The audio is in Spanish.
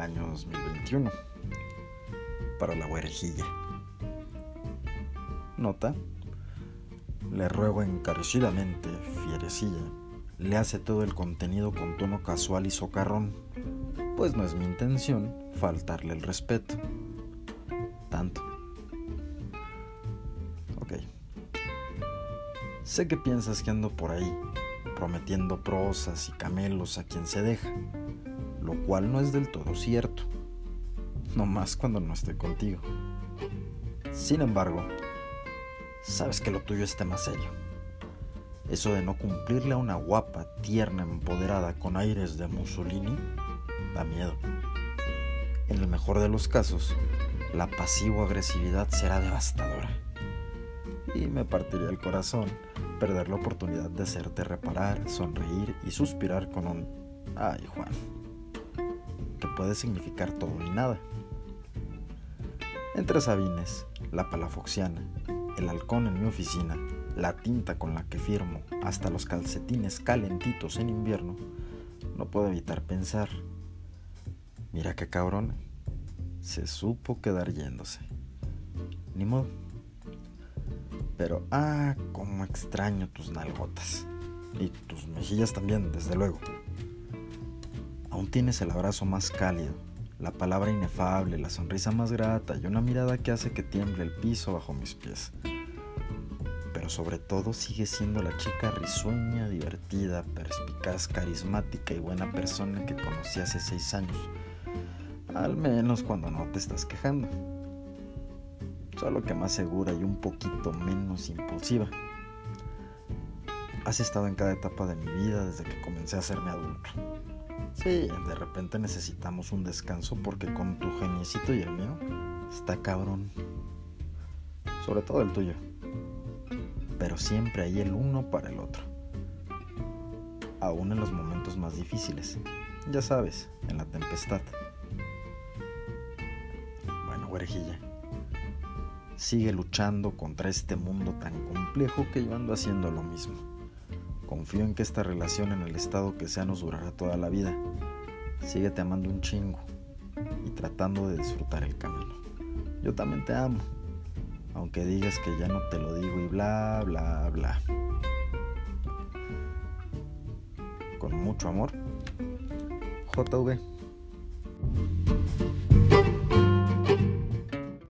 año 2021 para la huerejilla. Nota. Le ruego encarecidamente, fierecilla, le hace todo el contenido con tono casual y socarrón, pues no es mi intención faltarle el respeto. Tanto. Ok. Sé que piensas que ando por ahí, prometiendo prosas y camelos a quien se deja, lo cual no es del todo cierto, no más cuando no esté contigo. Sin embargo, sabes que lo tuyo está más serio. Eso de no cumplirle a una guapa, tierna, empoderada con aires de Mussolini, da miedo. En el mejor de los casos, la pasivo-agresividad será devastadora. Y me partiría el corazón perder la oportunidad de hacerte reparar, sonreír y suspirar con un ay Juan, puede significar todo y nada. Entre Sabines, la palafoxiana, el halcón en mi oficina, la tinta con la que firmo, hasta los calcetines calentitos en invierno, no puedo evitar pensar, mira qué cabrón, se supo quedar yéndose. Ni modo. Pero, ah, cómo extraño tus nalgotas. Y tus mejillas también, desde luego. Aún tienes el abrazo más cálido, la palabra inefable, la sonrisa más grata y una mirada que hace que tiemble el piso bajo mis pies. Pero sobre todo sigue siendo la chica risueña, divertida, perspicaz, carismática y buena persona que conocí hace seis años. Al menos cuando no te estás quejando solo que más segura y un poquito menos impulsiva. Has estado en cada etapa de mi vida desde que comencé a hacerme adulto. Sí, de repente necesitamos un descanso porque con tu geniecito y el mío está cabrón. Sobre todo el tuyo. Pero siempre hay el uno para el otro. Aún en los momentos más difíciles. Ya sabes, en la tempestad. Bueno, güerejilla sigue luchando contra este mundo tan complejo que yo ando haciendo lo mismo. Confío en que esta relación en el estado que sea nos durará toda la vida. Síguete amando un chingo y tratando de disfrutar el camino. Yo también te amo, aunque digas que ya no te lo digo y bla, bla, bla. Con mucho amor, JV.